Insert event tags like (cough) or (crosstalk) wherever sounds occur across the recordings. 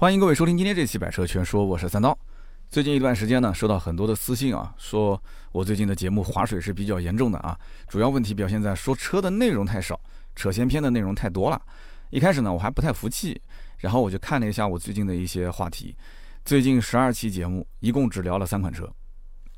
欢迎各位收听今天这期百车全说，我是三刀。最近一段时间呢，收到很多的私信啊，说我最近的节目划水是比较严重的啊，主要问题表现在说车的内容太少，扯闲篇的内容太多了。一开始呢，我还不太服气，然后我就看了一下我最近的一些话题，最近十二期节目一共只聊了三款车，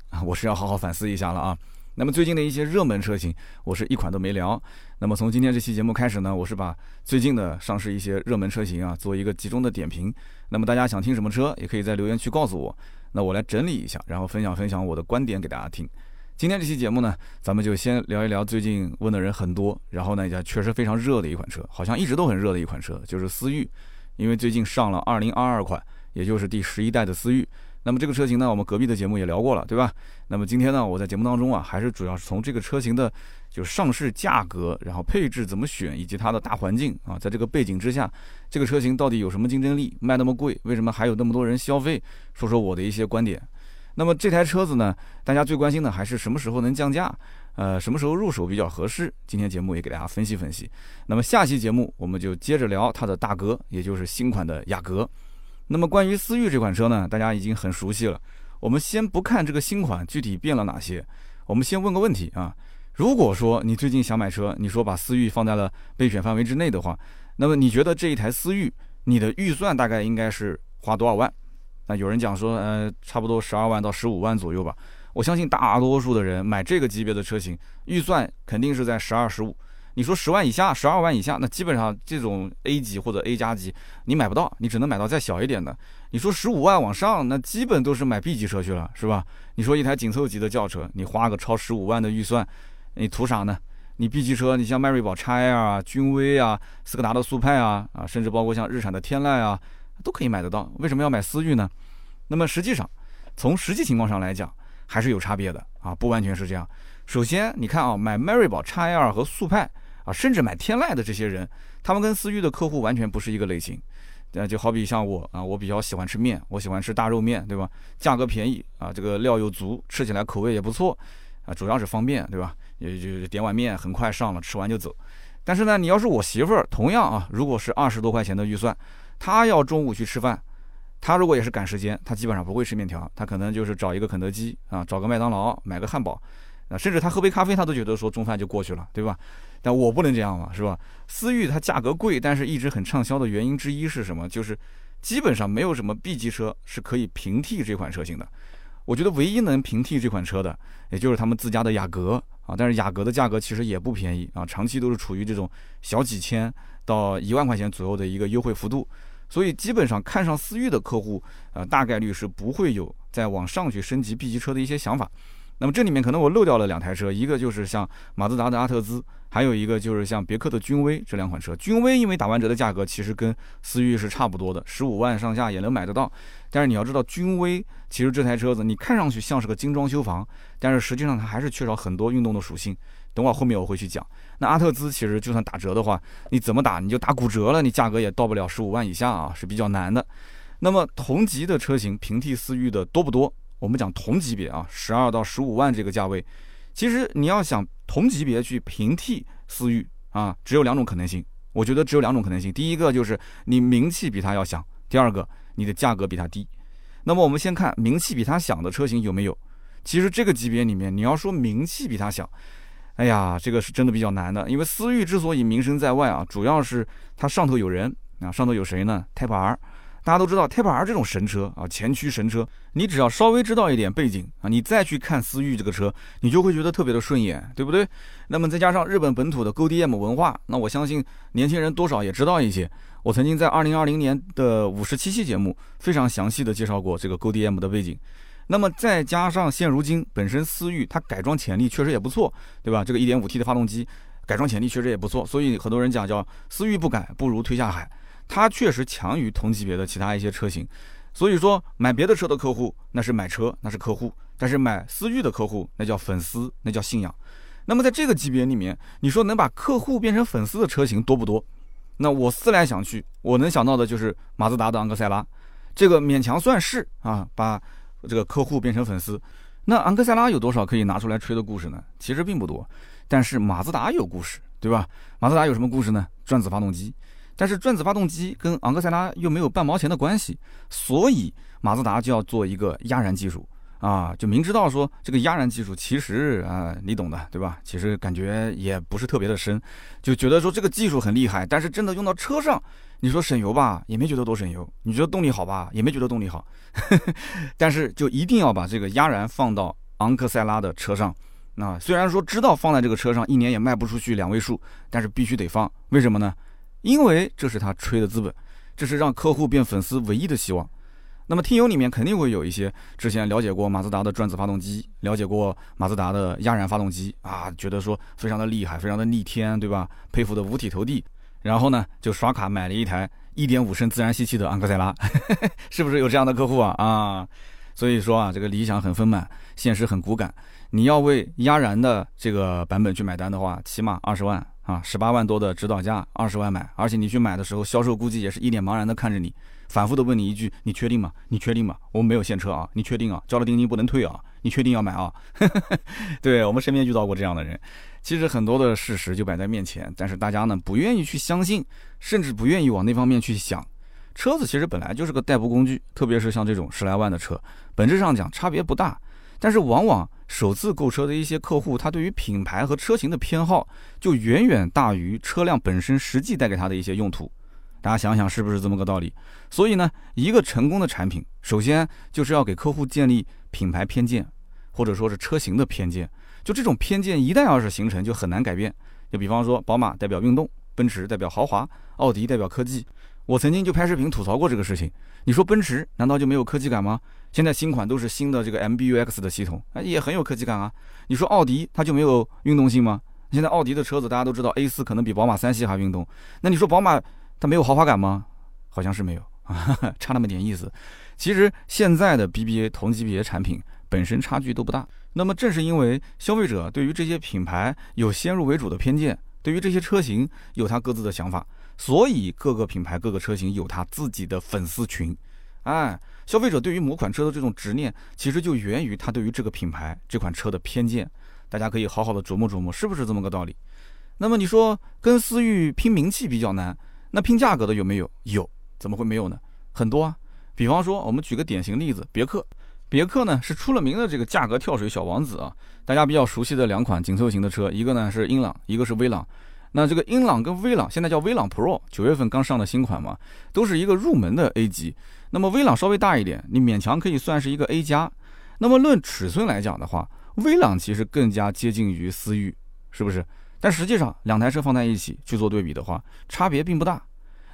啊，我是要好好反思一下了啊。那么最近的一些热门车型，我是一款都没聊。那么从今天这期节目开始呢，我是把最近的上市一些热门车型啊，做一个集中的点评。那么大家想听什么车，也可以在留言区告诉我，那我来整理一下，然后分享分享我的观点给大家听。今天这期节目呢，咱们就先聊一聊最近问的人很多，然后呢也确实非常热的一款车，好像一直都很热的一款车，就是思域，因为最近上了2022款，也就是第十一代的思域。那么这个车型呢，我们隔壁的节目也聊过了，对吧？那么今天呢，我在节目当中啊，还是主要是从这个车型的，就上市价格，然后配置怎么选，以及它的大环境啊，在这个背景之下，这个车型到底有什么竞争力，卖那么贵，为什么还有那么多人消费？说说我的一些观点。那么这台车子呢，大家最关心的还是什么时候能降价，呃，什么时候入手比较合适？今天节目也给大家分析分析。那么下期节目我们就接着聊它的大哥，也就是新款的雅阁。那么关于思域这款车呢，大家已经很熟悉了。我们先不看这个新款具体变了哪些，我们先问个问题啊。如果说你最近想买车，你说把思域放在了备选范围之内的话，那么你觉得这一台思域，你的预算大概应该是花多少万？那有人讲说，呃，差不多十二万到十五万左右吧。我相信大多数的人买这个级别的车型，预算肯定是在十二十五。你说十万以下、十二万以下，那基本上这种 A 级或者 A 加级你买不到，你只能买到再小一点的。你说十五万往上，那基本都是买 B 级车去了，是吧？你说一台紧凑级的轿车，你花个超十五万的预算，你图啥呢？你 B 级车，你像迈锐宝 XL 啊、君威啊、斯柯达的速派啊啊，甚至包括像日产的天籁啊，都可以买得到。为什么要买思域呢？那么实际上，从实际情况上来讲，还是有差别的啊，不完全是这样。首先，你看啊，买迈锐宝 XL 和速派。啊，甚至买天籁的这些人，他们跟思域的客户完全不是一个类型。呃，就好比像我啊，我比较喜欢吃面，我喜欢吃大肉面，对吧？价格便宜啊，这个料又足，吃起来口味也不错啊，主要是方便，对吧？也就点碗面很快上了，吃完就走。但是呢，你要是我媳妇儿，同样啊，如果是二十多块钱的预算，她要中午去吃饭，她如果也是赶时间，她基本上不会吃面条，她可能就是找一个肯德基啊，找个麦当劳买个汉堡甚至他喝杯咖啡，他都觉得说中饭就过去了，对吧？但我不能这样嘛，是吧？思域它价格贵，但是一直很畅销的原因之一是什么？就是基本上没有什么 B 级车是可以平替这款车型的。我觉得唯一能平替这款车的，也就是他们自家的雅阁啊。但是雅阁的价格其实也不便宜啊，长期都是处于这种小几千到一万块钱左右的一个优惠幅度。所以基本上看上思域的客户，呃，大概率是不会有再往上去升级 B 级车的一些想法。那么这里面可能我漏掉了两台车，一个就是像马自达的阿特兹，还有一个就是像别克的君威这两款车。君威因为打完折的价格其实跟思域是差不多的，十五万上下也能买得到。但是你要知道，君威其实这台车子你看上去像是个精装修房，但是实际上它还是缺少很多运动的属性。等会儿后面我会去讲。那阿特兹其实就算打折的话，你怎么打你就打骨折了，你价格也到不了十五万以下啊，是比较难的。那么同级的车型平替思域的多不多？我们讲同级别啊，十二到十五万这个价位，其实你要想同级别去平替思域啊，只有两种可能性。我觉得只有两种可能性，第一个就是你名气比它要响，第二个你的价格比它低。那么我们先看名气比它响的车型有没有？其实这个级别里面，你要说名气比它响，哎呀，这个是真的比较难的。因为思域之所以名声在外啊，主要是它上头有人啊，上头有谁呢？Type R。大家都知道 Type R 这种神车啊，前驱神车，你只要稍微知道一点背景啊，你再去看思域这个车，你就会觉得特别的顺眼，对不对？那么再加上日本本土的 GoDm 文化，那我相信年轻人多少也知道一些。我曾经在2020年的五十七期节目非常详细的介绍过这个 GoDm 的背景。那么再加上现如今本身思域它改装潜力确实也不错，对吧？这个 1.5T 的发动机改装潜力确实也不错，所以很多人讲叫思域不改不如推下海。它确实强于同级别的其他一些车型，所以说买别的车的客户那是买车，那是客户；但是买思域的客户那叫粉丝，那叫信仰。那么在这个级别里面，你说能把客户变成粉丝的车型多不多？那我思来想去，我能想到的就是马自达的昂克赛拉，这个勉强算是啊，把这个客户变成粉丝。那昂克赛拉有多少可以拿出来吹的故事呢？其实并不多，但是马自达有故事，对吧？马自达有什么故事呢？转子发动机。但是转子发动机跟昂克赛拉又没有半毛钱的关系，所以马自达就要做一个压燃技术啊，就明知道说这个压燃技术其实啊，你懂的，对吧？其实感觉也不是特别的深，就觉得说这个技术很厉害，但是真的用到车上，你说省油吧，也没觉得多省油；你觉得动力好吧，也没觉得动力好。(laughs) 但是就一定要把这个压燃放到昂克赛拉的车上。那虽然说知道放在这个车上一年也卖不出去两位数，但是必须得放。为什么呢？因为这是他吹的资本，这是让客户变粉丝唯一的希望。那么听友里面肯定会有一些之前了解过马自达的转子发动机，了解过马自达的压燃发动机啊，觉得说非常的厉害，非常的逆天，对吧？佩服的五体投地。然后呢，就刷卡买了一台1.5升自然吸气的昂克赛拉，(laughs) 是不是有这样的客户啊？啊，所以说啊，这个理想很丰满，现实很骨感。你要为压燃的这个版本去买单的话，起码二十万啊，十八万多的指导价，二十万买。而且你去买的时候，销售估计也是一脸茫然的看着你，反复的问你一句：“你确定吗？你确定吗？我们没有现车啊，你确定啊？交了定金不能退啊？你确定要买啊？” (laughs) 对我们身边遇到过这样的人，其实很多的事实就摆在面前，但是大家呢不愿意去相信，甚至不愿意往那方面去想。车子其实本来就是个代步工具，特别是像这种十来万的车，本质上讲差别不大，但是往往。首次购车的一些客户，他对于品牌和车型的偏好就远远大于车辆本身实际带给他的一些用途。大家想想是不是这么个道理？所以呢，一个成功的产品，首先就是要给客户建立品牌偏见，或者说是车型的偏见。就这种偏见一旦要是形成，就很难改变。就比方说，宝马代表运动，奔驰代表豪华，奥迪代表科技。我曾经就拍视频吐槽过这个事情。你说奔驰难道就没有科技感吗？现在新款都是新的这个 MBUX 的系统，哎，也很有科技感啊。你说奥迪它就没有运动性吗？现在奥迪的车子大家都知道，A4 可能比宝马三系还运动。那你说宝马它没有豪华感吗？好像是没有，(laughs) 差那么点意思。其实现在的 BBA 同级别产品本身差距都不大。那么正是因为消费者对于这些品牌有先入为主的偏见，对于这些车型有他各自的想法，所以各个品牌各个车型有他自己的粉丝群，哎。消费者对于某款车的这种执念，其实就源于他对于这个品牌、这款车的偏见。大家可以好好的琢磨琢磨，是不是这么个道理？那么你说跟思域拼名气比较难，那拼价格的有没有？有，怎么会没有呢？很多啊。比方说，我们举个典型例子，别克。别克呢是出了名的这个价格跳水小王子啊。大家比较熟悉的两款紧凑型的车，一个呢是英朗，一个是威朗。那这个英朗跟威朗现在叫威朗 Pro，九月份刚上的新款嘛，都是一个入门的 A 级。那么威朗稍微大一点，你勉强可以算是一个 A 加。那么论尺寸来讲的话，威朗其实更加接近于思域，是不是？但实际上两台车放在一起去做对比的话，差别并不大。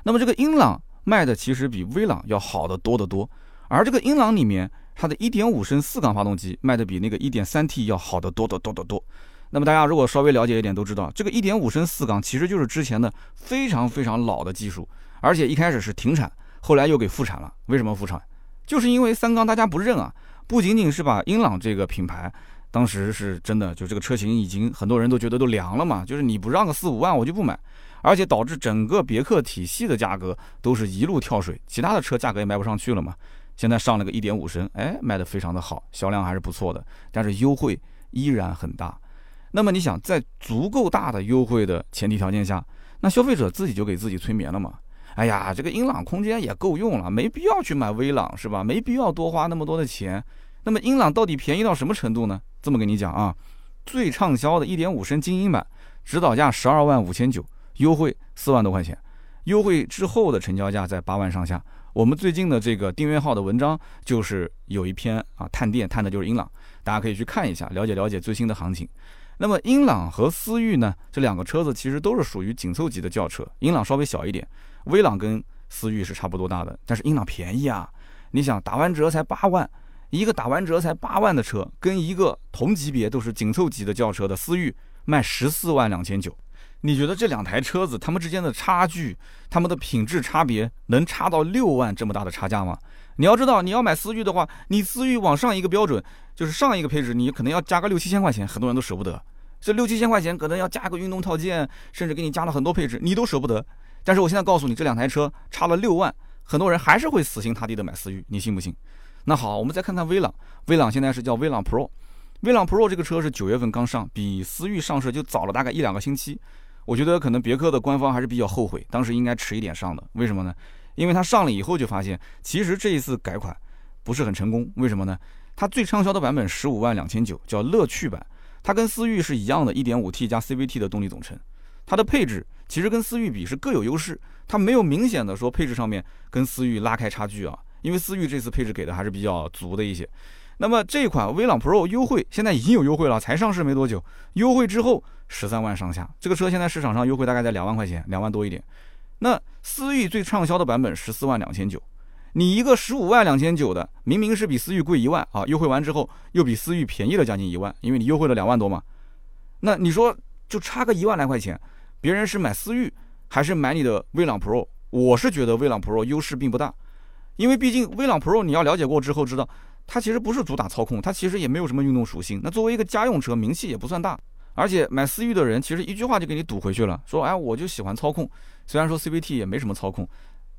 那么这个英朗卖的其实比威朗要好得多得多，而这个英朗里面它的一点五升四缸发动机卖的比那个一点三 T 要好得多得多得多。那么大家如果稍微了解一点都知道，这个一点五升四缸其实就是之前的非常非常老的技术，而且一开始是停产。后来又给复产了，为什么复产？就是因为三缸大家不认啊，不仅仅是把英朗这个品牌，当时是真的，就这个车型已经很多人都觉得都凉了嘛，就是你不让个四五万我就不买，而且导致整个别克体系的价格都是一路跳水，其他的车价格也卖不上去了嘛。现在上了个一点五升，哎，卖的非常的好，销量还是不错的，但是优惠依然很大。那么你想，在足够大的优惠的前提条件下，那消费者自己就给自己催眠了嘛？哎呀，这个英朗空间也够用了，没必要去买威朗，是吧？没必要多花那么多的钱。那么英朗到底便宜到什么程度呢？这么跟你讲啊，最畅销的1.5升精英版，指导价十二万五千九，优惠四万多块钱，优惠之后的成交价在八万上下。我们最近的这个订阅号的文章就是有一篇啊，探店探的就是英朗，大家可以去看一下，了解了解最新的行情。那么英朗和思域呢，这两个车子其实都是属于紧凑级的轿车，英朗稍微小一点。威朗跟思域是差不多大的，但是英朗便宜啊！你想打完折才八万，一个打完折才八万的车，跟一个同级别都是紧凑级的轿车的思域卖十四万两千九，你觉得这两台车子它们之间的差距，它们的品质差别能差到六万这么大的差价吗？你要知道，你要买思域的话，你思域往上一个标准就是上一个配置，你可能要加个六七千块钱，很多人都舍不得。这六七千块钱可能要加个运动套件，甚至给你加了很多配置，你都舍不得。但是我现在告诉你，这两台车差了六万，很多人还是会死心塌地的买思域，你信不信？那好，我们再看看威朗，威朗现在是叫威朗 Pro，威朗 Pro 这个车是九月份刚上，比思域上市就早了大概一两个星期。我觉得可能别克的官方还是比较后悔，当时应该迟一点上的。为什么呢？因为它上了以后就发现，其实这一次改款不是很成功。为什么呢？它最畅销的版本十五万两千九，叫乐趣版，它跟思域是一样的，一点五 T 加 CVT 的动力总成。它的配置其实跟思域比是各有优势，它没有明显的说配置上面跟思域拉开差距啊。因为思域这次配置给的还是比较足的一些。那么这款威朗 Pro 优惠现在已经有优惠了，才上市没多久，优惠之后十三万上下，这个车现在市场上优惠大概在两万块钱，两万多一点。那思域最畅销的版本十四万两千九，你一个十五万两千九的，明明是比思域贵一万啊，优惠完之后又比思域便宜了将近一万，因为你优惠了两万多嘛。那你说就差个一万来块钱，别人是买思域还是买你的威朗 Pro？我是觉得威朗 Pro 优势并不大，因为毕竟威朗 Pro 你要了解过之后知道。它其实不是主打操控，它其实也没有什么运动属性。那作为一个家用车，名气也不算大。而且买思域的人，其实一句话就给你堵回去了，说：“哎，我就喜欢操控。虽然说 CVT 也没什么操控，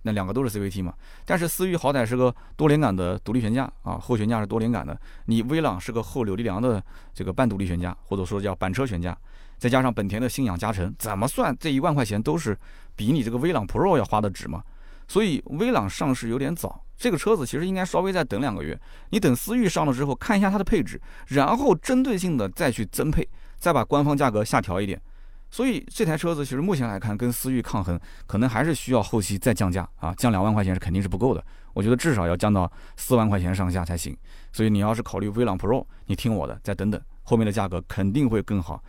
那两个都是 CVT 嘛。但是思域好歹是个多连杆的独立悬架啊，后悬架是多连杆的。你威朗是个后扭力梁的这个半独立悬架，或者说叫板车悬架，再加上本田的信仰加成，怎么算这一万块钱都是比你这个威朗 Pro 要花的值嘛。所以威朗上市有点早。”这个车子其实应该稍微再等两个月，你等思域上了之后看一下它的配置，然后针对性的再去增配，再把官方价格下调一点。所以这台车子其实目前来看跟思域抗衡，可能还是需要后期再降价啊，降两万块钱是肯定是不够的。我觉得至少要降到四万块钱上下才行。所以你要是考虑威朗 Pro，你听我的，再等等，后面的价格肯定会更好。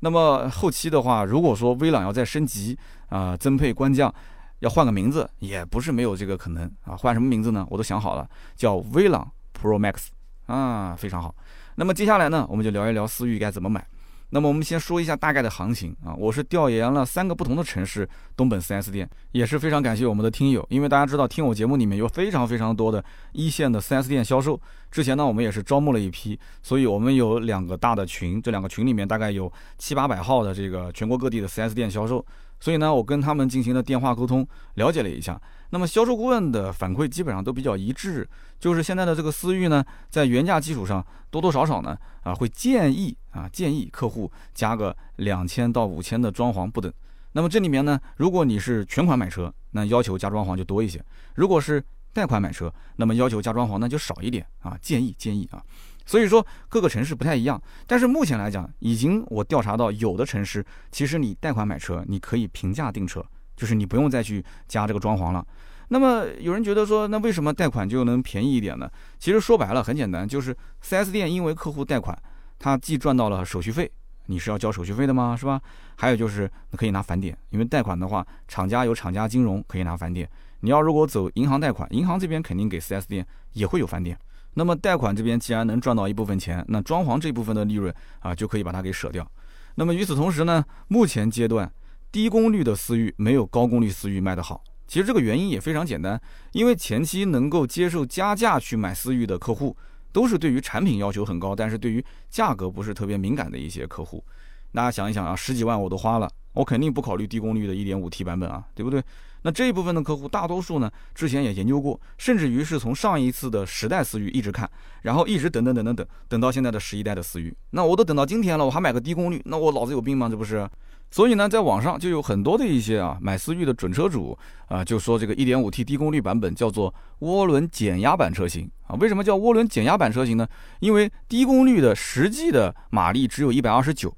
那么后期的话，如果说威朗要再升级啊，增配官降。要换个名字也不是没有这个可能啊，换什么名字呢？我都想好了，叫威朗 Pro Max 啊，非常好。那么接下来呢，我们就聊一聊思域该怎么买。那么我们先说一下大概的行情啊，我是调研了三个不同的城市东本 4S 店，也是非常感谢我们的听友，因为大家知道听我节目里面有非常非常多的一线的 4S 店销售，之前呢我们也是招募了一批，所以我们有两个大的群，这两个群里面大概有七八百号的这个全国各地的 4S 店销售。所以呢，我跟他们进行了电话沟通，了解了一下。那么销售顾问的反馈基本上都比较一致，就是现在的这个思域呢，在原价基础上多多少少呢，啊，会建议啊建议客户加个两千到五千的装潢不等。那么这里面呢，如果你是全款买车，那要求加装潢就多一些；如果是贷款买车，那么要求加装潢那就少一点啊。建议建议啊。所以说各个城市不太一样，但是目前来讲，已经我调查到有的城市，其实你贷款买车，你可以平价订车，就是你不用再去加这个装潢了。那么有人觉得说，那为什么贷款就能便宜一点呢？其实说白了很简单，就是 4S 店因为客户贷款，他既赚到了手续费，你是要交手续费的吗？是吧？还有就是可以拿返点，因为贷款的话，厂家有厂家金融可以拿返点。你要如果走银行贷款，银行这边肯定给 4S 店也会有返点。那么贷款这边既然能赚到一部分钱，那装潢这部分的利润啊就可以把它给舍掉。那么与此同时呢，目前阶段低功率的思域没有高功率思域卖得好。其实这个原因也非常简单，因为前期能够接受加价去买思域的客户，都是对于产品要求很高，但是对于价格不是特别敏感的一些客户。大家想一想啊，十几万我都花了，我肯定不考虑低功率的 1.5T 版本啊，对不对？那这一部分的客户，大多数呢，之前也研究过，甚至于是从上一次的十代思域一直看，然后一直等等等等等，等到现在的十一代的思域。那我都等到今天了，我还买个低功率，那我脑子有病吗？这不是？所以呢，在网上就有很多的一些啊买思域的准车主啊，就说这个 1.5T 低功率版本叫做涡轮减压版车型啊。为什么叫涡轮减压版车型呢？因为低功率的实际的马力只有一百二十九。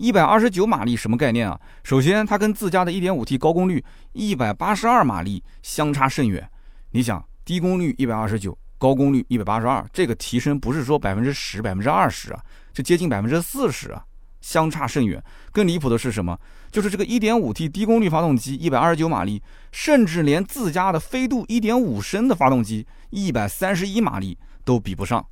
一百二十九马力什么概念啊？首先，它跟自家的 1.5T 高功率一百八十二马力相差甚远。你想，低功率一百二十九，高功率一百八十二，这个提升不是说百分之十、百分之二十啊，这接近百分之四十啊，相差甚远。更离谱的是什么？就是这个 1.5T 低功率发动机一百二十九马力，甚至连自家的飞度1.5升的发动机一百三十一马力都比不上。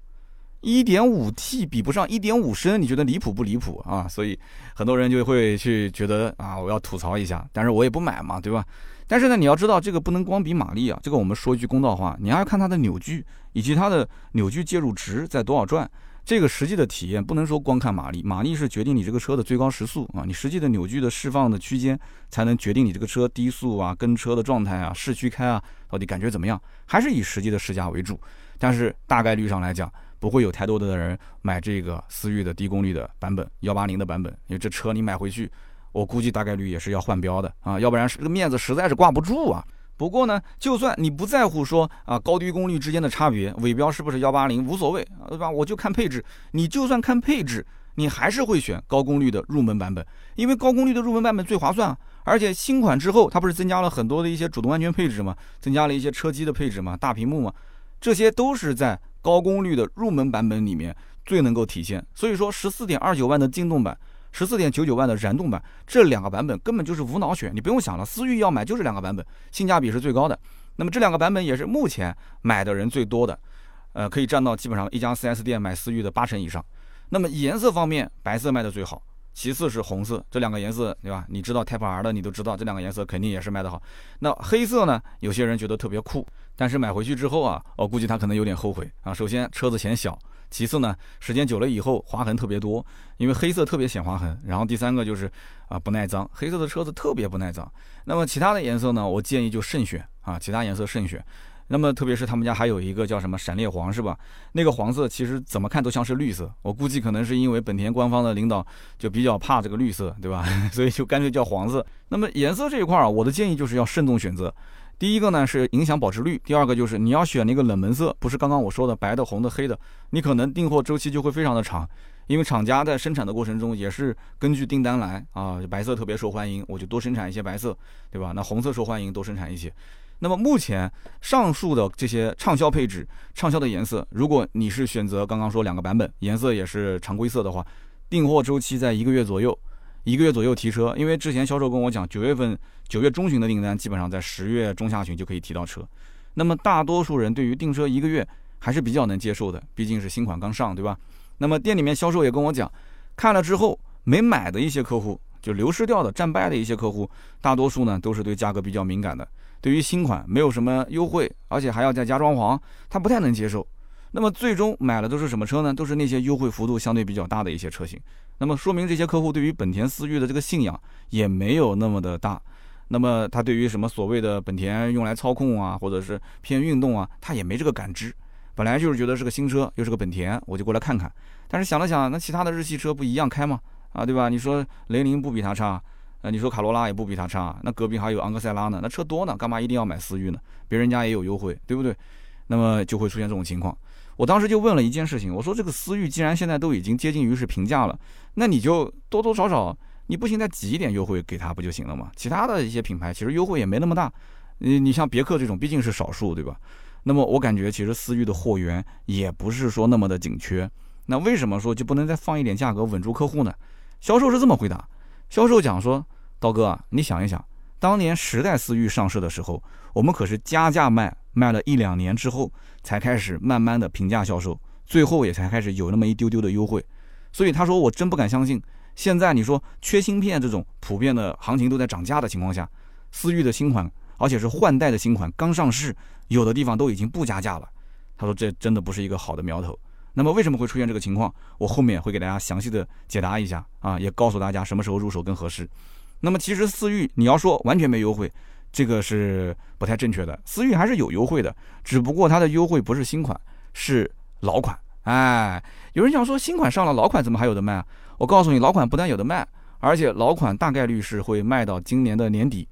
一点五 T 比不上一点五升，你觉得离谱不离谱啊？所以很多人就会去觉得啊，我要吐槽一下，但是我也不买嘛，对吧？但是呢，你要知道这个不能光比马力啊，这个我们说一句公道话，你还要看它的扭矩以及它的扭矩介入值在多少转。这个实际的体验不能说光看马力，马力是决定你这个车的最高时速啊，你实际的扭矩的释放的区间才能决定你这个车低速啊、跟车的状态啊、市区开啊到底感觉怎么样，还是以实际的试驾为主。但是大概率上来讲。不会有太多的人买这个思域的低功率的版本，幺八零的版本，因为这车你买回去，我估计大概率也是要换标的啊，要不然这个面子实在是挂不住啊。不过呢，就算你不在乎说啊高低功率之间的差别，尾标是不是幺八零无所谓，对吧？我就看配置，你就算看配置，你还是会选高功率的入门版本，因为高功率的入门版本最划算啊。而且新款之后，它不是增加了很多的一些主动安全配置吗？增加了一些车机的配置嘛，大屏幕嘛，这些都是在高功率的入门版本里面最能够体现。所以说，十四点二九万的劲动版。十四点九九万的燃动版，这两个版本根本就是无脑选，你不用想了，思域要买就这两个版本，性价比是最高的。那么这两个版本也是目前买的人最多的，呃，可以占到基本上一家 4S 店买思域的八成以上。那么颜色方面，白色卖的最好，其次是红色，这两个颜色对吧？你知道 Type R 的，你都知道这两个颜色肯定也是卖的好。那黑色呢？有些人觉得特别酷，但是买回去之后啊，我估计他可能有点后悔啊。首先车子显小。其次呢，时间久了以后划痕特别多，因为黑色特别显划痕。然后第三个就是啊不耐脏，黑色的车子特别不耐脏。那么其他的颜色呢，我建议就慎选啊，其他颜色慎选。那么特别是他们家还有一个叫什么闪裂黄是吧？那个黄色其实怎么看都像是绿色，我估计可能是因为本田官方的领导就比较怕这个绿色，对吧？(laughs) 所以就干脆叫黄色。那么颜色这一块儿，我的建议就是要慎重选择。第一个呢是影响保值率，第二个就是你要选那个冷门色，不是刚刚我说的白的、红的、黑的，你可能订货周期就会非常的长，因为厂家在生产的过程中也是根据订单来啊，白色特别受欢迎，我就多生产一些白色，对吧？那红色受欢迎，多生产一些。那么目前上述的这些畅销配置、畅销的颜色，如果你是选择刚刚说两个版本，颜色也是常规色的话，订货周期在一个月左右。一个月左右提车，因为之前销售跟我讲，九月份九月中旬的订单基本上在十月中下旬就可以提到车。那么大多数人对于订车一个月还是比较能接受的，毕竟是新款刚上，对吧？那么店里面销售也跟我讲，看了之后没买的一些客户，就流失掉的、战败的一些客户，大多数呢都是对价格比较敏感的，对于新款没有什么优惠，而且还要再加装潢，他不太能接受。那么最终买的都是什么车呢？都是那些优惠幅度相对比较大的一些车型。那么说明这些客户对于本田思域的这个信仰也没有那么的大。那么他对于什么所谓的本田用来操控啊，或者是偏运动啊，他也没这个感知。本来就是觉得是个新车，又是个本田，我就过来看看。但是想了想，那其他的日系车不一样开吗？啊，对吧？你说雷凌不比它差，呃，你说卡罗拉也不比它差，那隔壁还有昂克赛拉呢，那车多呢，干嘛一定要买思域呢？别人家也有优惠，对不对？那么就会出现这种情况。我当时就问了一件事情，我说这个思域既然现在都已经接近于是平价了，那你就多多少少，你不行再挤一点优惠给他不就行了吗？其他的一些品牌其实优惠也没那么大，你你像别克这种毕竟是少数，对吧？那么我感觉其实思域的货源也不是说那么的紧缺，那为什么说就不能再放一点价格稳住客户呢？销售是这么回答，销售讲说，刀哥，你想一想，当年时代思域上市的时候，我们可是加价卖。卖了一两年之后，才开始慢慢的平价销售，最后也才开始有那么一丢丢的优惠。所以他说我真不敢相信，现在你说缺芯片这种普遍的行情都在涨价的情况下，思域的新款，而且是换代的新款刚上市，有的地方都已经不加价了。他说这真的不是一个好的苗头。那么为什么会出现这个情况？我后面会给大家详细的解答一下啊，也告诉大家什么时候入手更合适。那么其实思域你要说完全没优惠。这个是不太正确的，思域还是有优惠的，只不过它的优惠不是新款，是老款。哎，有人想说新款上了，老款怎么还有的卖啊？我告诉你，老款不但有的卖，而且老款大概率是会卖到今年的年底。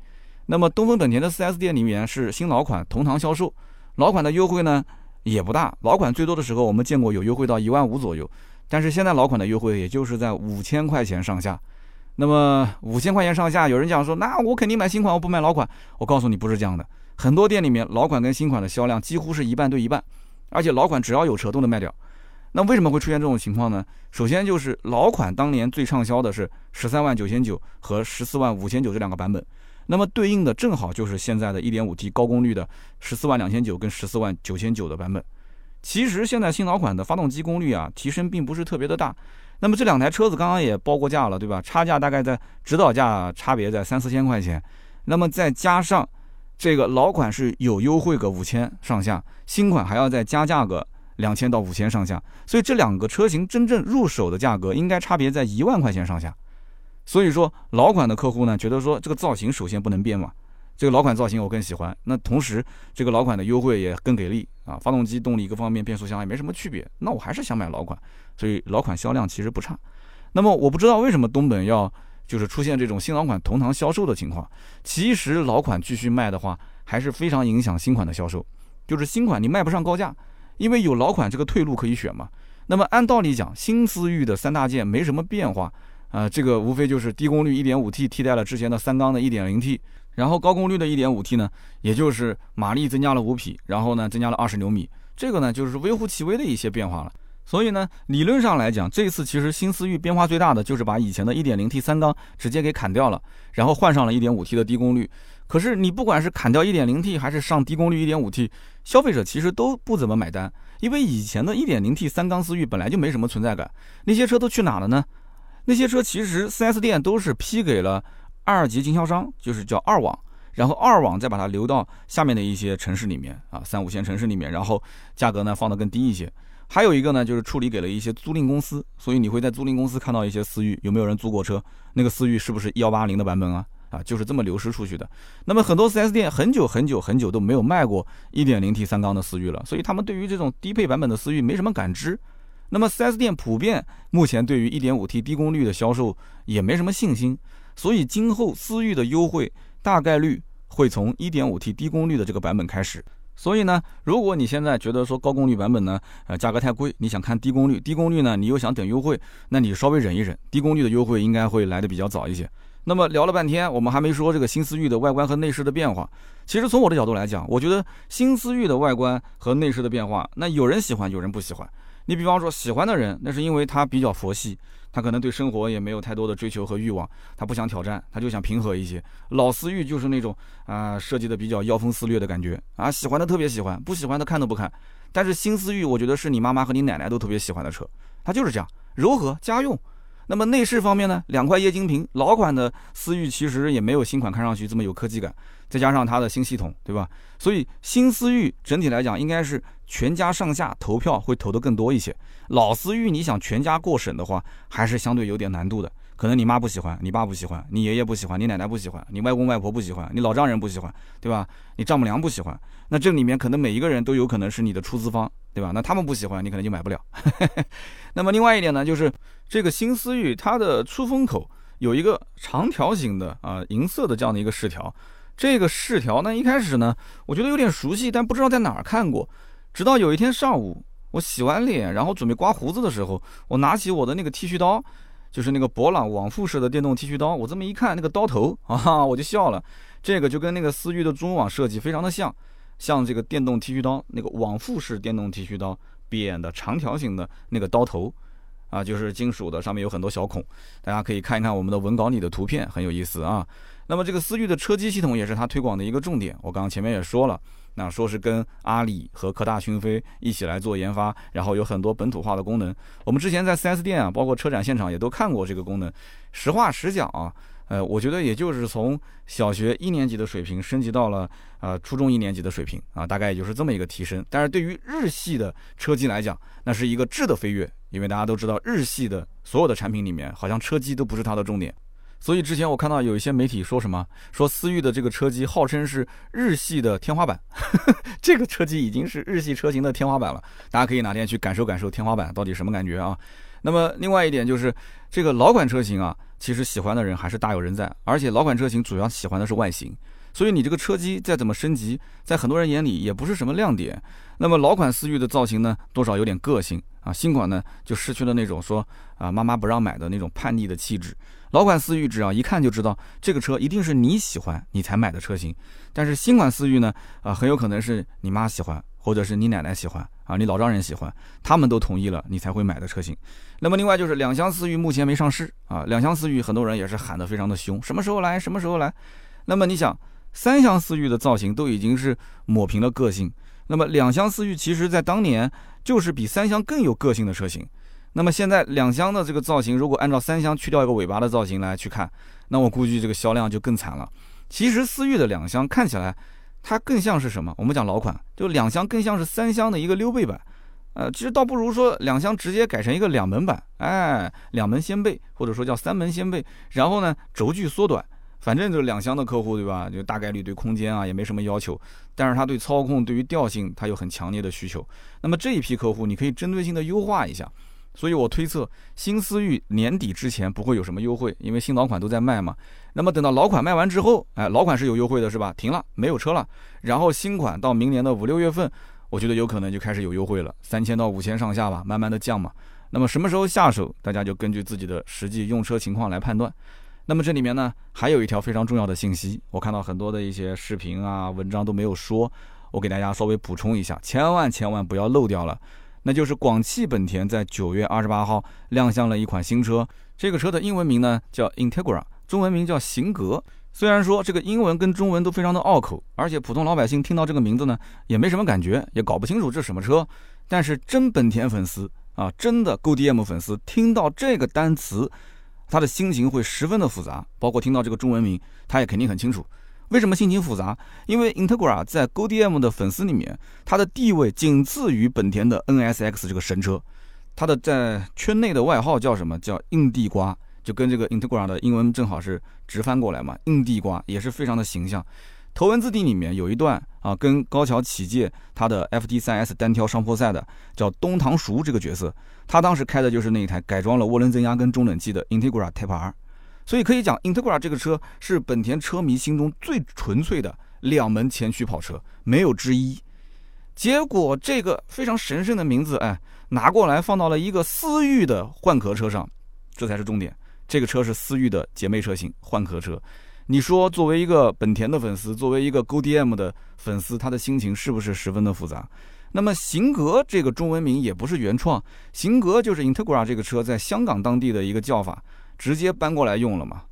那么东风本田的 4S 店里面是新老款同堂销售，老款的优惠呢也不大，老款最多的时候我们见过有优惠到一万五左右，但是现在老款的优惠也就是在五千块钱上下。那么五千块钱上下，有人讲说，那我肯定买新款，我不买老款。我告诉你，不是这样的。很多店里面，老款跟新款的销量几乎是一半对一半，而且老款只要有车都能卖掉。那为什么会出现这种情况呢？首先就是老款当年最畅销的是十三万九千九和十四万五千九这两个版本，那么对应的正好就是现在的一点五 T 高功率的十四万两千九跟十四万九千九的版本。其实现在新老款的发动机功率啊，提升并不是特别的大。那么这两台车子刚刚也报过价了，对吧？差价大概在指导价差别在三四千块钱，那么再加上这个老款是有优惠个五千上下，新款还要再加价个两千到五千上下，所以这两个车型真正入手的价格应该差别在一万块钱上下。所以说老款的客户呢，觉得说这个造型首先不能变嘛。这个老款造型我更喜欢，那同时这个老款的优惠也更给力啊，发动机动力各方面变速箱也没什么区别，那我还是想买老款，所以老款销量其实不差。那么我不知道为什么东本要就是出现这种新老款同堂销售的情况。其实老款继续卖的话，还是非常影响新款的销售。就是新款你卖不上高价，因为有老款这个退路可以选嘛。那么按道理讲，新思域的三大件没什么变化啊，这个无非就是低功率 1.5T 替代了之前的三缸的 1.0T，然后高功率的 1.5T 呢，也就是马力增加了五匹，然后呢增加了二十牛米，这个呢就是微乎其微的一些变化了。所以呢，理论上来讲，这次其实新思域变化最大的就是把以前的一点零 T 三缸直接给砍掉了，然后换上了一点五 T 的低功率。可是你不管是砍掉一点零 T 还是上低功率一点五 T，消费者其实都不怎么买单，因为以前的一点零 T 三缸思域本来就没什么存在感。那些车都去哪了呢？那些车其实 4S 店都是批给了二级经销商，就是叫二网，然后二网再把它流到下面的一些城市里面啊，三五线城市里面，然后价格呢放得更低一些。还有一个呢，就是处理给了一些租赁公司，所以你会在租赁公司看到一些思域，有没有人租过车？那个思域是不是幺八零的版本啊？啊，就是这么流失出去的。那么很多 4S 店很久很久很久都没有卖过 1.0T 三缸的思域了，所以他们对于这种低配版本的思域没什么感知。那么 4S 店普遍目前对于 1.5T 低功率的销售也没什么信心，所以今后思域的优惠大概率会从 1.5T 低功率的这个版本开始。所以呢，如果你现在觉得说高功率版本呢，呃，价格太贵，你想看低功率，低功率呢，你又想等优惠，那你稍微忍一忍，低功率的优惠应该会来的比较早一些。那么聊了半天，我们还没说这个新思域的外观和内饰的变化。其实从我的角度来讲，我觉得新思域的外观和内饰的变化，那有人喜欢，有人不喜欢。你比方说喜欢的人，那是因为他比较佛系。他可能对生活也没有太多的追求和欲望，他不想挑战，他就想平和一些。老思域就是那种啊，设计的比较妖风肆虐的感觉啊，喜欢的特别喜欢，不喜欢的看都不看。但是新思域，我觉得是你妈妈和你奶奶都特别喜欢的车，它就是这样，柔和家用。那么内饰方面呢，两块液晶屏，老款的思域其实也没有新款看上去这么有科技感，再加上它的新系统，对吧？所以新思域整体来讲应该是。全家上下投票会投的更多一些。老思域，你想全家过审的话，还是相对有点难度的。可能你妈不喜欢，你爸不喜欢，你爷爷不喜欢，你奶奶不喜欢，你外公外婆不喜欢，你老丈人不喜欢，对吧？你丈母娘不喜欢，那这里面可能每一个人都有可能是你的出资方，对吧？那他们不喜欢，你可能就买不了。(laughs) 那么另外一点呢，就是这个新思域它的出风口有一个长条形的啊银色的这样的一个饰条，这个饰条呢一开始呢我觉得有点熟悉，但不知道在哪儿看过。直到有一天上午，我洗完脸，然后准备刮胡子的时候，我拿起我的那个剃须刀，就是那个博朗往复式的电动剃须刀。我这么一看，那个刀头啊，我就笑了。这个就跟那个思域的中网设计非常的像，像这个电动剃须刀那个往复式电动剃须刀，扁的长条形的那个刀头，啊，就是金属的，上面有很多小孔。大家可以看一看我们的文稿里的图片，很有意思啊。那么这个思域的车机系统也是它推广的一个重点。我刚刚前面也说了。那说是跟阿里和科大讯飞一起来做研发，然后有很多本土化的功能。我们之前在 4S 店啊，包括车展现场也都看过这个功能。实话实讲啊，呃，我觉得也就是从小学一年级的水平升级到了呃初中一年级的水平啊，大概也就是这么一个提升。但是对于日系的车机来讲，那是一个质的飞跃，因为大家都知道日系的所有的产品里面，好像车机都不是它的重点。所以之前我看到有一些媒体说什么，说思域的这个车机号称是日系的天花板，(laughs) 这个车机已经是日系车型的天花板了。大家可以哪天去感受感受天花板到底什么感觉啊？那么另外一点就是这个老款车型啊，其实喜欢的人还是大有人在，而且老款车型主要喜欢的是外形，所以你这个车机再怎么升级，在很多人眼里也不是什么亮点。那么老款思域的造型呢，多少有点个性啊，新款呢就失去了那种说啊妈妈不让买的那种叛逆的气质。老款思域只要一看就知道这个车一定是你喜欢你才买的车型，但是新款思域呢，啊很有可能是你妈喜欢，或者是你奶奶喜欢啊，你老丈人喜欢，他们都同意了你才会买的车型。那么另外就是两厢思域目前没上市啊，两厢思域很多人也是喊得非常的凶，什么时候来什么时候来。那么你想，三厢思域的造型都已经是抹平了个性，那么两厢思域其实在当年就是比三厢更有个性的车型。那么现在两厢的这个造型，如果按照三厢去掉一个尾巴的造型来去看，那我估计这个销量就更惨了。其实思域的两厢看起来，它更像是什么？我们讲老款，就两厢更像是三厢的一个溜背版。呃，其实倒不如说两厢直接改成一个两门版，哎，两门掀背，或者说叫三门掀背，然后呢轴距缩短。反正就是两厢的客户，对吧？就大概率对空间啊也没什么要求，但是他对操控、对于调性，他有很强烈的需求。那么这一批客户，你可以针对性的优化一下。所以我推测新思域年底之前不会有什么优惠，因为新老款都在卖嘛。那么等到老款卖完之后，哎，老款是有优惠的，是吧？停了，没有车了。然后新款到明年的五六月份，我觉得有可能就开始有优惠了，三千到五千上下吧，慢慢的降嘛。那么什么时候下手，大家就根据自己的实际用车情况来判断。那么这里面呢，还有一条非常重要的信息，我看到很多的一些视频啊、文章都没有说，我给大家稍微补充一下，千万千万不要漏掉了。那就是广汽本田在九月二十八号亮相了一款新车，这个车的英文名呢叫 Integra。中文名叫型格，虽然说这个英文跟中文都非常的拗口，而且普通老百姓听到这个名字呢，也没什么感觉，也搞不清楚这是什么车。但是真本田粉丝啊，真的 GoDM 粉丝听到这个单词，他的心情会十分的复杂。包括听到这个中文名，他也肯定很清楚为什么心情复杂。因为 Integra 在 GoDM 的粉丝里面，它的地位仅次于本田的 NSX 这个神车，它的在圈内的外号叫什么？叫硬地瓜。就跟这个 Integra 的英文正好是直翻过来嘛，硬地瓜也是非常的形象。头文字 D 里面有一段啊，跟高桥启介他的 FT3S 单挑上坡赛的叫东堂熟这个角色，他当时开的就是那一台改装了涡轮增压跟中冷器的 Integra Type R，所以可以讲 Integra 这个车是本田车迷心中最纯粹的两门前驱跑车，没有之一。结果这个非常神圣的名字，哎，拿过来放到了一个思域的换壳车上，这才是重点。这个车是思域的姐妹车型换壳车，你说作为一个本田的粉丝，作为一个 GoDM 的粉丝，他的心情是不是十分的复杂？那么型格这个中文名也不是原创，型格就是 Integra 这个车在香港当地的一个叫法，直接搬过来用了嘛。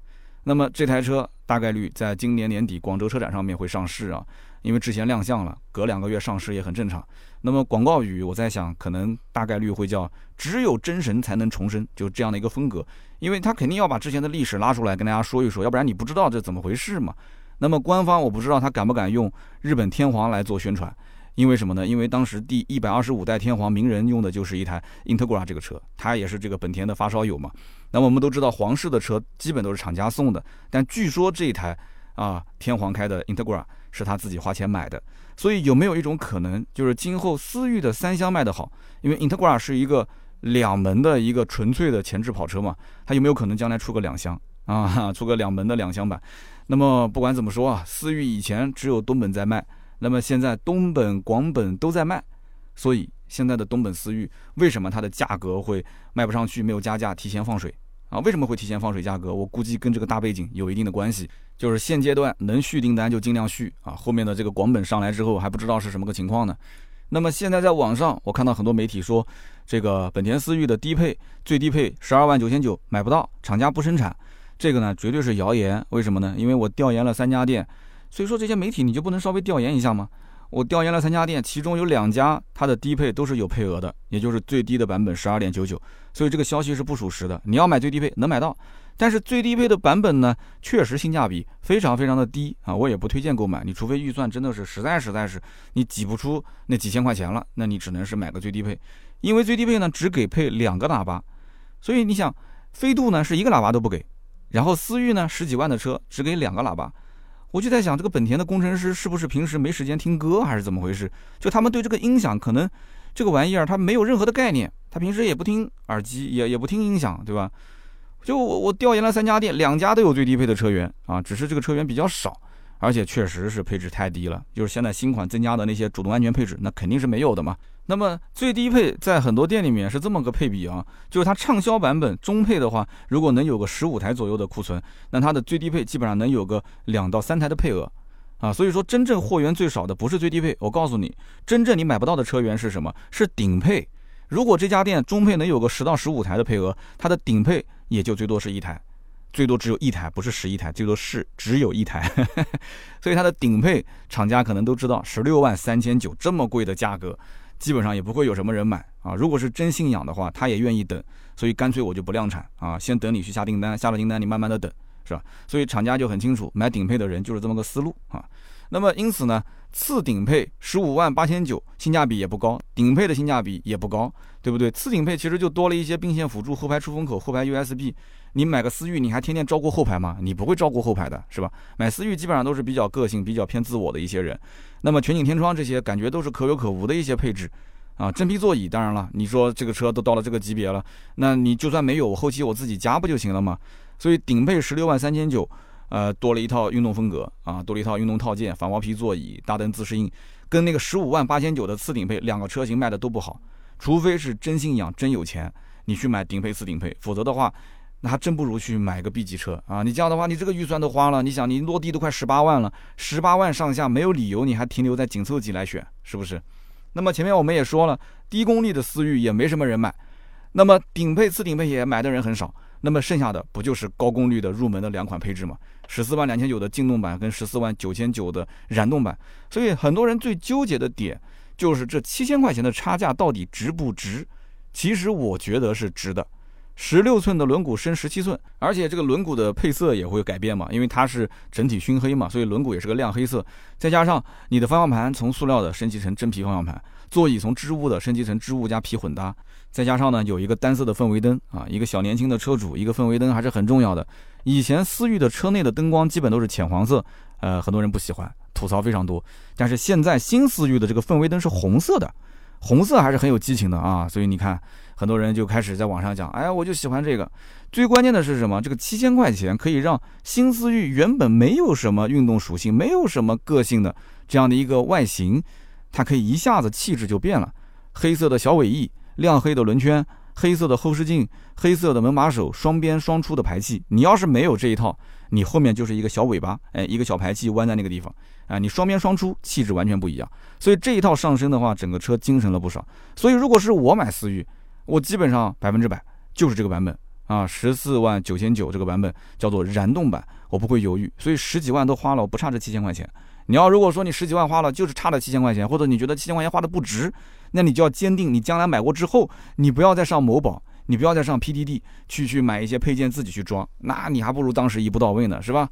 那么这台车大概率在今年年底广州车展上面会上市啊。因为之前亮相了，隔两个月上市也很正常。那么广告语，我在想，可能大概率会叫“只有真神才能重生”，就这样的一个风格。因为他肯定要把之前的历史拉出来跟大家说一说，要不然你不知道这怎么回事嘛。那么官方我不知道他敢不敢用日本天皇来做宣传，因为什么呢？因为当时第一百二十五代天皇鸣人用的就是一台 Integra 这个车，他也是这个本田的发烧友嘛。那么我们都知道皇室的车基本都是厂家送的，但据说这一台啊天皇开的 Integra。是他自己花钱买的，所以有没有一种可能，就是今后思域的三厢卖得好？因为 Integra 是一个两门的一个纯粹的前置跑车嘛，它有没有可能将来出个两厢啊？出个两门的两厢版？那么不管怎么说啊，思域以前只有东本在卖，那么现在东本、广本都在卖，所以现在的东本思域为什么它的价格会卖不上去，没有加价，提前放水？啊，为什么会提前放水价格？我估计跟这个大背景有一定的关系，就是现阶段能续订单就尽量续啊，后面的这个广本上来之后还不知道是什么个情况呢。那么现在在网上，我看到很多媒体说，这个本田思域的低配最低配十二万九千九买不到，厂家不生产，这个呢绝对是谣言。为什么呢？因为我调研了三家店，所以说这些媒体你就不能稍微调研一下吗？我调研了三家店，其中有两家它的低配都是有配额的，也就是最低的版本十二点九九，所以这个消息是不属实的。你要买最低配能买到，但是最低配的版本呢，确实性价比非常非常的低啊，我也不推荐购买。你除非预算真的是实在实在是你挤不出那几千块钱了，那你只能是买个最低配，因为最低配呢只给配两个喇叭，所以你想飞度呢是一个喇叭都不给，然后思域呢十几万的车只给两个喇叭。我就在想，这个本田的工程师是不是平时没时间听歌，还是怎么回事？就他们对这个音响，可能这个玩意儿他没有任何的概念，他平时也不听耳机，也也不听音响，对吧？就我我调研了三家店，两家都有最低配的车源啊，只是这个车源比较少。而且确实是配置太低了，就是现在新款增加的那些主动安全配置，那肯定是没有的嘛。那么最低配在很多店里面是这么个配比啊，就是它畅销版本中配的话，如果能有个十五台左右的库存，那它的最低配基本上能有个两到三台的配额啊。所以说真正货源最少的不是最低配，我告诉你，真正你买不到的车源是什么？是顶配。如果这家店中配能有个十到十五台的配额，它的顶配也就最多是一台。最多只有一台，不是十一台，最多是只有一台，(laughs) 所以它的顶配厂家可能都知道，十六万三千九这么贵的价格，基本上也不会有什么人买啊。如果是真信仰的话，他也愿意等，所以干脆我就不量产啊，先等你去下订单，下了订单你慢慢的等，是吧？所以厂家就很清楚，买顶配的人就是这么个思路啊。那么因此呢，次顶配十五万八千九，性价比也不高，顶配的性价比也不高，对不对？次顶配其实就多了一些并线辅助、后排出风口、后排 USB。你买个思域，你还天天照顾后排吗？你不会照顾后排的，是吧？买思域基本上都是比较个性、比较偏自我的一些人。那么全景天窗这些感觉都是可有可无的一些配置，啊，真皮座椅，当然了，你说这个车都到了这个级别了，那你就算没有，我后期我自己加不就行了吗？所以顶配十六万三千九，呃，多了一套运动风格啊，多了一套运动套件，反毛皮座椅，大灯自适应，跟那个十五万八千九的次顶配两个车型卖的都不好，除非是真心养真有钱，你去买顶配次顶配，否则的话，那还真不如去买个 B 级车啊！你这样的话，你这个预算都花了，你想你落地都快十八万了，十八万上下没有理由你还停留在紧凑级来选，是不是？那么前面我们也说了，低功率的思域也没什么人买，那么顶配、次顶配也买的人很少，那么剩下的不就是高功率的入门的两款配置吗？十四万两千九的劲动版跟十四万九千九的燃动版，所以很多人最纠结的点就是这七千块钱的差价到底值不值？其实我觉得是值的。十六寸的轮毂升十七寸，而且这个轮毂的配色也会改变嘛，因为它是整体熏黑嘛，所以轮毂也是个亮黑色。再加上你的方向盘从塑料的升级成真皮方向盘，座椅从织物的升级成织物加皮混搭，再加上呢有一个单色的氛围灯啊，一个小年轻的车主，一个氛围灯还是很重要的。以前思域的车内的灯光基本都是浅黄色，呃，很多人不喜欢，吐槽非常多。但是现在新思域的这个氛围灯是红色的，红色还是很有激情的啊，所以你看。很多人就开始在网上讲，哎呀，我就喜欢这个。最关键的是什么？这个七千块钱可以让新思域原本没有什么运动属性、没有什么个性的这样的一个外形，它可以一下子气质就变了。黑色的小尾翼，亮黑的轮圈，黑色的后视镜，黑色的门把手，双边双出的排气。你要是没有这一套，你后面就是一个小尾巴，哎，一个小排气弯在那个地方，啊，你双边双出，气质完全不一样。所以这一套上身的话，整个车精神了不少。所以如果是我买思域，我基本上百分之百就是这个版本啊，十四万九千九这个版本叫做燃动版，我不会犹豫，所以十几万都花了，我不差这七千块钱。你要如果说你十几万花了，就是差了七千块钱，或者你觉得七千块钱花的不值，那你就要坚定，你将来买过之后，你不要再上某宝，你不要再上 PDD 去去买一些配件自己去装，那你还不如当时一步到位呢，是吧？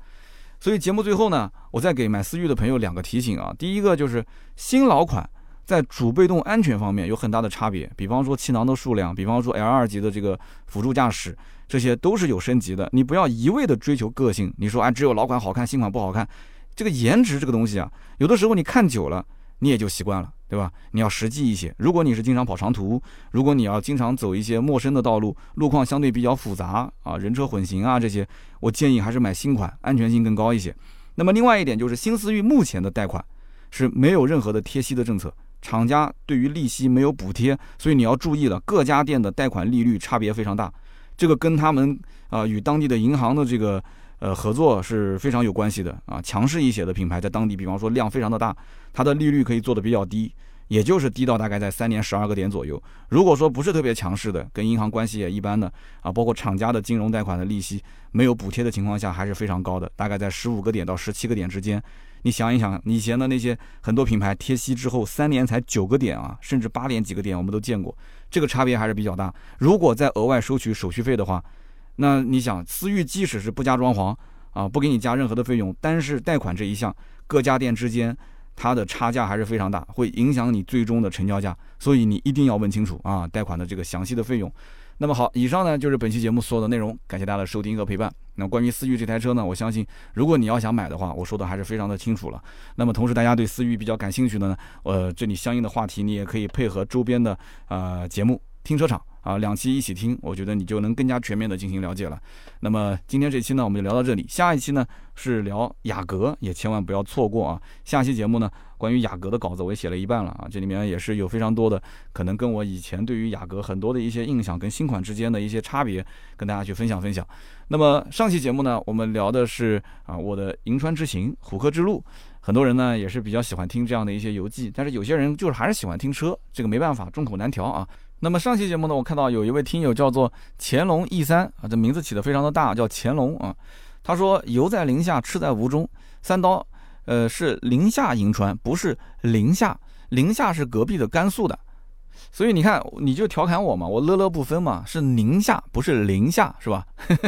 所以节目最后呢，我再给买思域的朋友两个提醒啊，第一个就是新老款。在主被动安全方面有很大的差别，比方说气囊的数量，比方说 L 二级的这个辅助驾驶，这些都是有升级的。你不要一味的追求个性，你说啊只有老款好看，新款不好看，这个颜值这个东西啊，有的时候你看久了你也就习惯了，对吧？你要实际一些。如果你是经常跑长途，如果你要经常走一些陌生的道路，路况相对比较复杂啊，人车混行啊这些，我建议还是买新款，安全性更高一些。那么另外一点就是新思域目前的贷款是没有任何的贴息的政策。厂家对于利息没有补贴，所以你要注意了，各家店的贷款利率差别非常大，这个跟他们啊与当地的银行的这个呃合作是非常有关系的啊。强势一些的品牌在当地，比方说量非常的大，它的利率可以做的比较低，也就是低到大概在三年十二个点左右。如果说不是特别强势的，跟银行关系也一般的啊，包括厂家的金融贷款的利息没有补贴的情况下，还是非常高的，大概在十五个点到十七个点之间。你想一想，以前的那些很多品牌贴息之后，三年才九个点啊，甚至八点几个点，我们都见过，这个差别还是比较大。如果再额外收取手续费的话，那你想，思域即使是不加装潢啊，不给你加任何的费用，单是贷款这一项，各家店之间它的差价还是非常大，会影响你最终的成交价。所以你一定要问清楚啊，贷款的这个详细的费用。那么好，以上呢就是本期节目所有的内容，感谢大家的收听和陪伴。那关于思域这台车呢，我相信如果你要想买的话，我说的还是非常的清楚了。那么同时，大家对思域比较感兴趣的呢，呃，这里相应的话题你也可以配合周边的呃节目听车场。啊，两期一起听，我觉得你就能更加全面的进行了解了。那么今天这期呢，我们就聊到这里。下一期呢是聊雅阁，也千万不要错过啊。下期节目呢，关于雅阁的稿子我也写了一半了啊，这里面也是有非常多的可能跟我以前对于雅阁很多的一些印象跟新款之间的一些差别，跟大家去分享分享。那么上期节目呢，我们聊的是啊我的银川之行、虎克之路，很多人呢也是比较喜欢听这样的一些游记，但是有些人就是还是喜欢听车，这个没办法，众口难调啊。那么上期节目呢，我看到有一位听友叫做乾隆 E 三啊，这名字起得非常的大，叫乾隆啊。他说游在宁夏，吃在吴中。三刀，呃，是宁夏银川，不是宁夏，宁夏是隔壁的甘肃的。所以你看，你就调侃我嘛，我乐乐不分嘛，是宁夏，不是宁夏，是吧？(laughs)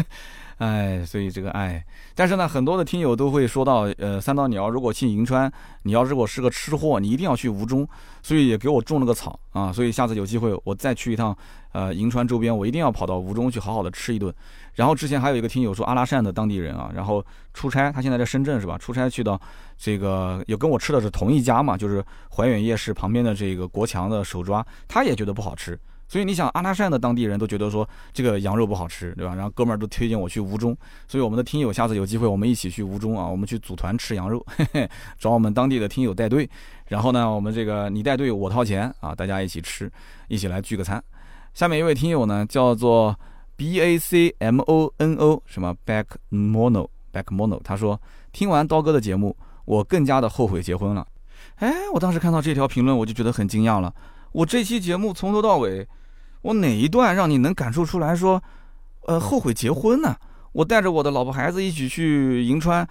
哎，所以这个哎，但是呢，很多的听友都会说到，呃，三刀你要如果去银川，你要如果是个吃货，你一定要去吴中，所以也给我种了个草啊，所以下次有机会我再去一趟，呃，银川周边，我一定要跑到吴中去好好的吃一顿。然后之前还有一个听友说阿拉善的当地人啊，然后出差，他现在在深圳是吧？出差去到这个有跟我吃的是同一家嘛，就是怀远夜市旁边的这个国强的手抓，他也觉得不好吃。所以你想，阿拉善的当地人都觉得说这个羊肉不好吃，对吧？然后哥们儿都推荐我去吴中，所以我们的听友下次有机会我们一起去吴中啊，我们去组团吃羊肉，嘿嘿，找我们当地的听友带队，然后呢，我们这个你带队我掏钱啊，大家一起吃，一起来聚个餐。下面一位听友呢叫做 B A C M O N O 什么 Back Mono Back Mono，他说听完刀哥的节目，我更加的后悔结婚了。哎，我当时看到这条评论我就觉得很惊讶了，我这期节目从头到尾。我哪一段让你能感受出来说，呃，后悔结婚呢？我带着我的老婆孩子一起去银川，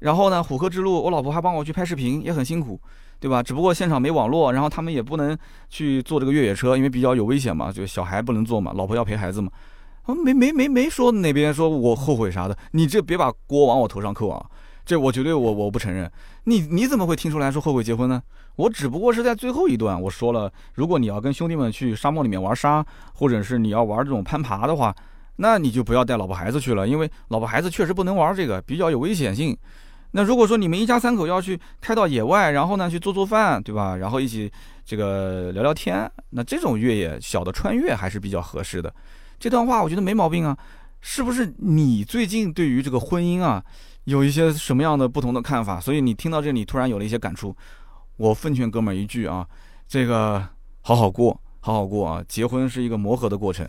然后呢，虎鹤之路，我老婆还帮我去拍视频，也很辛苦，对吧？只不过现场没网络，然后他们也不能去坐这个越野车，因为比较有危险嘛，就小孩不能坐嘛，老婆要陪孩子嘛。啊，没没没没说哪边说我后悔啥的，你这别把锅往我头上扣啊！这我绝对我我不承认。你你怎么会听出来说后悔结婚呢？我只不过是在最后一段我说了，如果你要跟兄弟们去沙漠里面玩沙，或者是你要玩这种攀爬的话，那你就不要带老婆孩子去了，因为老婆孩子确实不能玩这个，比较有危险性。那如果说你们一家三口要去开到野外，然后呢去做做饭，对吧？然后一起这个聊聊天，那这种越野小的穿越还是比较合适的。这段话我觉得没毛病啊，是不是？你最近对于这个婚姻啊有一些什么样的不同的看法？所以你听到这里突然有了一些感触。我奉劝哥们儿一句啊，这个好好过，好好过啊！结婚是一个磨合的过程，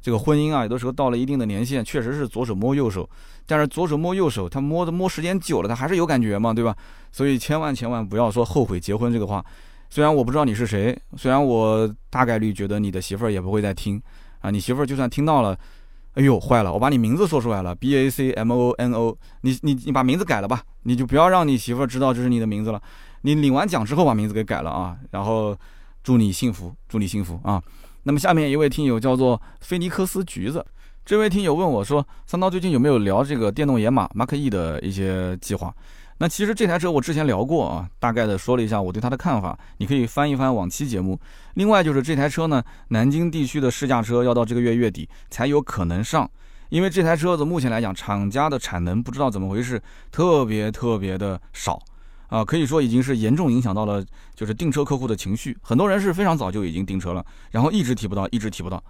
这个婚姻啊，有的时候到了一定的年限，确实是左手摸右手，但是左手摸右手，他摸的摸时间久了，他还是有感觉嘛，对吧？所以千万千万不要说后悔结婚这个话。虽然我不知道你是谁，虽然我大概率觉得你的媳妇儿也不会再听啊，你媳妇儿就算听到了，哎呦坏了，我把你名字说出来了，B A C M O N O，你你你把名字改了吧，你就不要让你媳妇儿知道这是你的名字了。你领完奖之后把名字给改了啊，然后祝你幸福，祝你幸福啊。那么下面一位听友叫做菲尼克斯橘子，这位听友问我说，三刀最近有没有聊这个电动野马 Mark E 的一些计划？那其实这台车我之前聊过啊，大概的说了一下我对它的看法，你可以翻一翻往期节目。另外就是这台车呢，南京地区的试驾车要到这个月月底才有可能上，因为这台车子目前来讲，厂家的产能不知道怎么回事，特别特别的少。啊，可以说已经是严重影响到了，就是订车客户的情绪。很多人是非常早就已经订车了，然后一直提不到，一直提不到。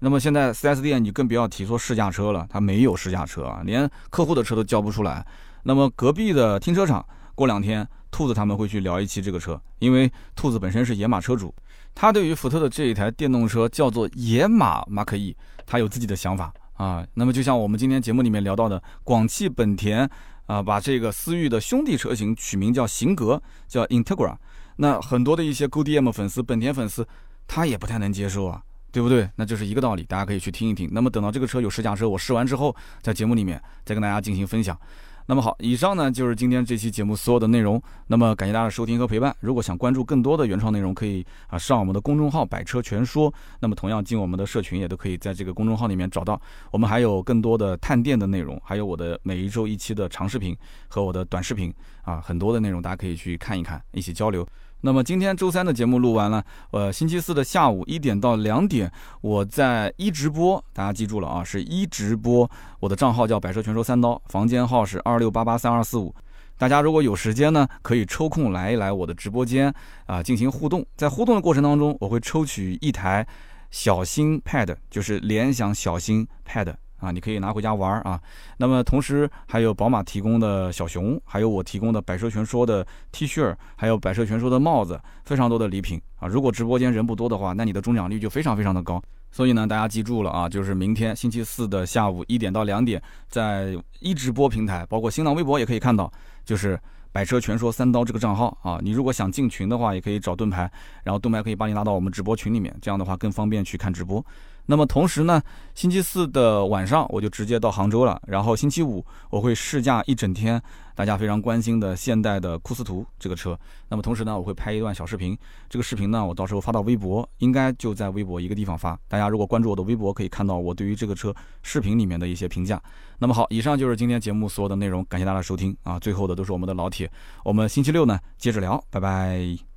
那么现在 4S 店你更不要提说试驾车了，他没有试驾车啊，连客户的车都交不出来。那么隔壁的停车场，过两天兔子他们会去聊一期这个车，因为兔子本身是野马车主，他对于福特的这一台电动车叫做野马 Mark E，他有自己的想法啊。那么就像我们今天节目里面聊到的，广汽本田。啊，把这个思域的兄弟车型取名叫型格，叫 Integra。那很多的一些 GDM 粉丝、本田粉丝，他也不太能接受啊，对不对？那就是一个道理，大家可以去听一听。那么等到这个车有试驾车，我试完之后，在节目里面再跟大家进行分享。那么好，以上呢就是今天这期节目所有的内容。那么感谢大家的收听和陪伴。如果想关注更多的原创内容，可以啊上我们的公众号“百车全说”。那么同样进我们的社群也都可以在这个公众号里面找到。我们还有更多的探店的内容，还有我的每一周一期的长视频和我的短视频啊，很多的内容大家可以去看一看，一起交流。那么今天周三的节目录完了，呃，星期四的下午一点到两点，我在一直播，大家记住了啊，是一直播。我的账号叫百车全说三刀，房间号是二六八八三二四五。大家如果有时间呢，可以抽空来一来我的直播间啊，进行互动。在互动的过程当中，我会抽取一台小新 Pad，就是联想小新 Pad。啊，你可以拿回家玩啊。那么同时还有宝马提供的小熊，还有我提供的百车全说的 T 恤，还有百车全说的帽子，非常多的礼品啊。如果直播间人不多的话，那你的中奖率就非常非常的高。所以呢，大家记住了啊，就是明天星期四的下午一点到两点，在一直播平台，包括新浪微博也可以看到，就是百车全说三刀这个账号啊。你如果想进群的话，也可以找盾牌，然后盾牌可以把你拉到我们直播群里面，这样的话更方便去看直播。那么同时呢，星期四的晚上我就直接到杭州了，然后星期五我会试驾一整天，大家非常关心的现代的库斯图这个车。那么同时呢，我会拍一段小视频，这个视频呢，我到时候发到微博，应该就在微博一个地方发。大家如果关注我的微博，可以看到我对于这个车视频里面的一些评价。那么好，以上就是今天节目所有的内容，感谢大家收听啊！最后的都是我们的老铁，我们星期六呢接着聊，拜拜。